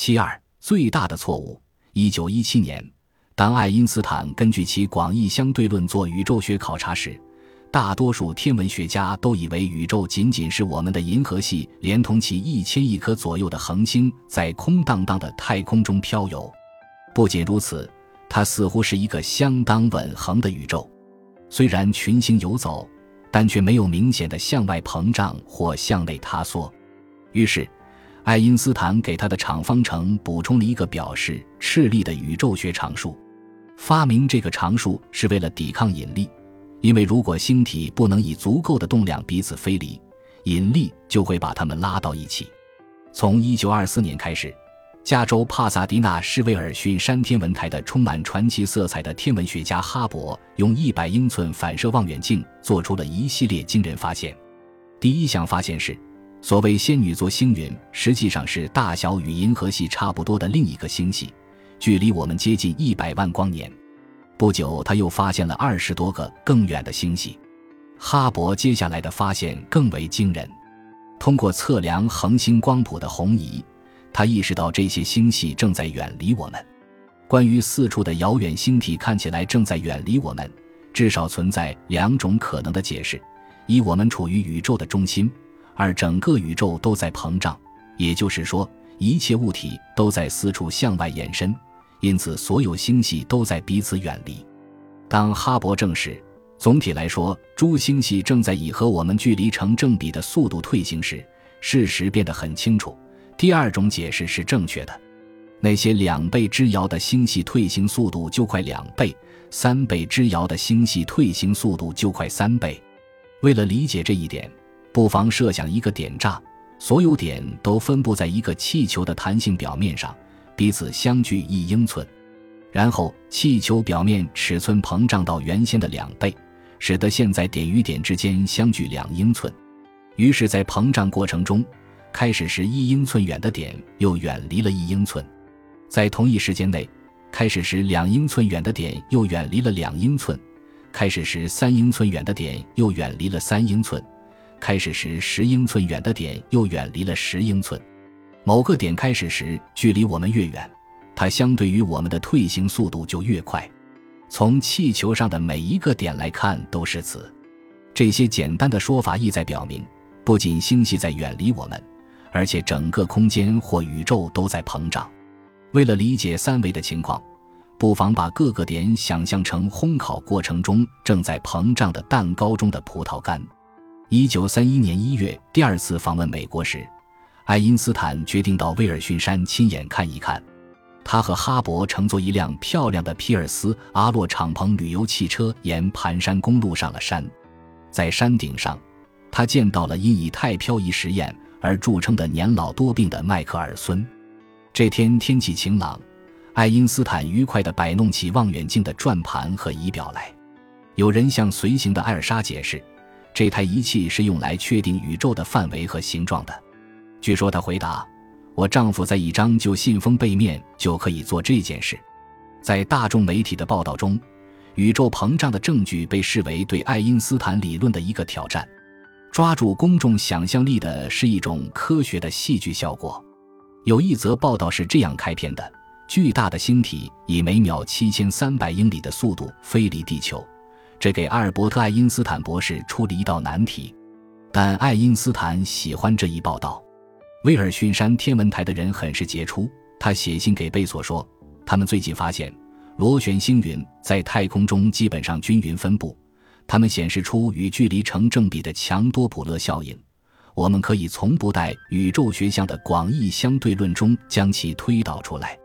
其二，最大的错误。一九一七年，当爱因斯坦根据其广义相对论做宇宙学考察时，大多数天文学家都以为宇宙仅仅是我们的银河系，连同其一千亿颗左右的恒星在空荡荡的太空中飘游。不仅如此，它似乎是一个相当稳恒的宇宙，虽然群星游走，但却没有明显的向外膨胀或向内塌缩。于是，爱因斯坦给他的场方程补充了一个表示斥力的宇宙学常数。发明这个常数是为了抵抗引力。因为如果星体不能以足够的动量彼此飞离，引力就会把它们拉到一起。从1924年开始，加州帕萨迪纳施威尔逊山天文台的充满传奇色彩的天文学家哈勃，用100英寸反射望远镜做出了一系列惊人发现。第一项发现是，所谓仙女座星云实际上是大小与银河系差不多的另一个星系，距离我们接近100万光年。不久，他又发现了二十多个更远的星系。哈勃接下来的发现更为惊人。通过测量恒星光谱的红移，他意识到这些星系正在远离我们。关于四处的遥远星体看起来正在远离我们，至少存在两种可能的解释：一，我们处于宇宙的中心；而，整个宇宙都在膨胀，也就是说，一切物体都在四处向外延伸。因此，所有星系都在彼此远离。当哈勃证实，总体来说，诸星系正在以和我们距离成正比的速度退行时，事实变得很清楚。第二种解释是正确的：那些两倍之遥的星系退行速度就快两倍，三倍之遥的星系退行速度就快三倍。为了理解这一点，不妨设想一个点炸，所有点都分布在一个气球的弹性表面上。彼此相距一英寸，然后气球表面尺寸膨胀到原先的两倍，使得现在点与点之间相距两英寸。于是，在膨胀过程中，开始时一英寸远的点又远离了一英寸；在同一时间内，开始时两英寸远的点又远离了两英寸；开始时三英寸远的点又远离了三英寸；开始时十英寸远的点又远离了十英寸。某个点开始时距离我们越远，它相对于我们的退行速度就越快。从气球上的每一个点来看都是此。这些简单的说法意在表明，不仅星系在远离我们，而且整个空间或宇宙都在膨胀。为了理解三维的情况，不妨把各个点想象成烘烤过程中正在膨胀的蛋糕中的葡萄干。一九三一年一月，第二次访问美国时。爱因斯坦决定到威尔逊山亲眼看一看。他和哈勃乘坐一辆漂亮的皮尔斯阿洛敞篷旅游汽车，沿盘山公路上了山。在山顶上，他见到了因以太漂移实验而著称的年老多病的迈克尔孙。这天天气晴朗，爱因斯坦愉快地摆弄起望远镜的转盘和仪表来。有人向随行的艾尔莎解释，这台仪器是用来确定宇宙的范围和形状的。据说他回答：“我丈夫在一张旧信封背面就可以做这件事。”在大众媒体的报道中，宇宙膨胀的证据被视为对爱因斯坦理论的一个挑战。抓住公众想象力的是一种科学的戏剧效果。有一则报道是这样开篇的：“巨大的星体以每秒七千三百英里的速度飞离地球。”这给阿尔伯特·爱因斯坦博士出了一道难题。但爱因斯坦喜欢这一报道。威尔逊山天文台的人很是杰出。他写信给贝索说：“他们最近发现螺旋星云在太空中基本上均匀分布，它们显示出与距离成正比的强多普勒效应。我们可以从不带宇宙学项的广义相对论中将其推导出来。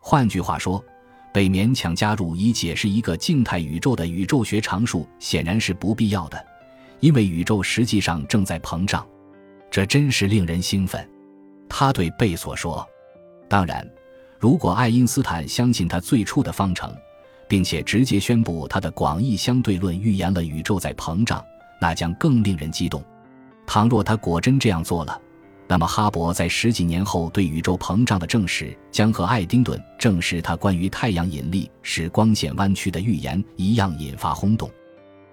换句话说，被勉强加入以解释一个静态宇宙的宇宙学常数显然是不必要的，因为宇宙实际上正在膨胀。这真是令人兴奋。”他对贝索说：“当然，如果爱因斯坦相信他最初的方程，并且直接宣布他的广义相对论预言了宇宙在膨胀，那将更令人激动。倘若他果真这样做了，那么哈勃在十几年后对宇宙膨胀的证实，将和爱丁顿证实他关于太阳引力使光线弯曲的预言一样引发轰动。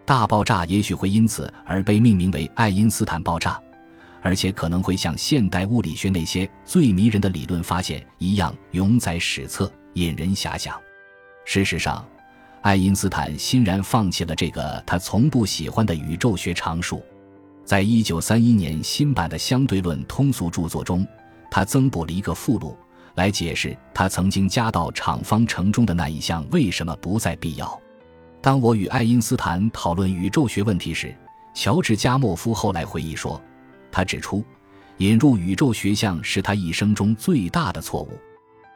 大爆炸也许会因此而被命名为爱因斯坦爆炸。”而且可能会像现代物理学那些最迷人的理论发现一样永载史册，引人遐想。事实上，爱因斯坦欣然放弃了这个他从不喜欢的宇宙学常数。在一九三一年新版的相对论通俗著作中，他增补了一个附录，来解释他曾经加到场方程中的那一项为什么不再必要。当我与爱因斯坦讨论宇宙学问题时，乔治加莫夫后来回忆说，他指出，引入宇宙学项是他一生中最大的错误。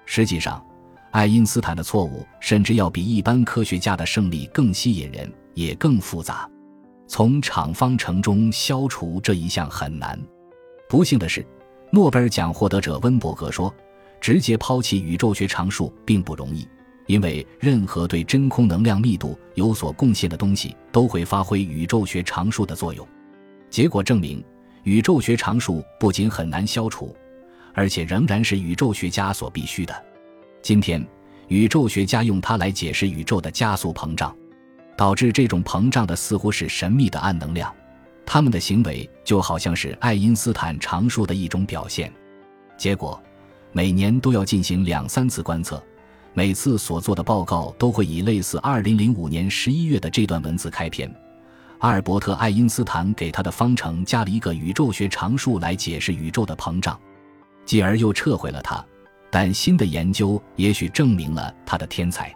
实际上，爱因斯坦的错误甚至要比一般科学家的胜利更吸引人，也更复杂。从场方程中消除这一项很难。不幸的是，诺贝尔奖获得者温伯格说，直接抛弃宇宙学常数并不容易。因为任何对真空能量密度有所贡献的东西都会发挥宇宙学常数的作用。结果证明，宇宙学常数不仅很难消除，而且仍然是宇宙学家所必须的。今天，宇宙学家用它来解释宇宙的加速膨胀，导致这种膨胀的似乎是神秘的暗能量。他们的行为就好像是爱因斯坦常数的一种表现。结果，每年都要进行两三次观测。每次所做的报告都会以类似2005年11月的这段文字开篇：阿尔伯特·爱因斯坦给他的方程加了一个宇宙学常数来解释宇宙的膨胀，继而又撤回了它。但新的研究也许证明了他的天才。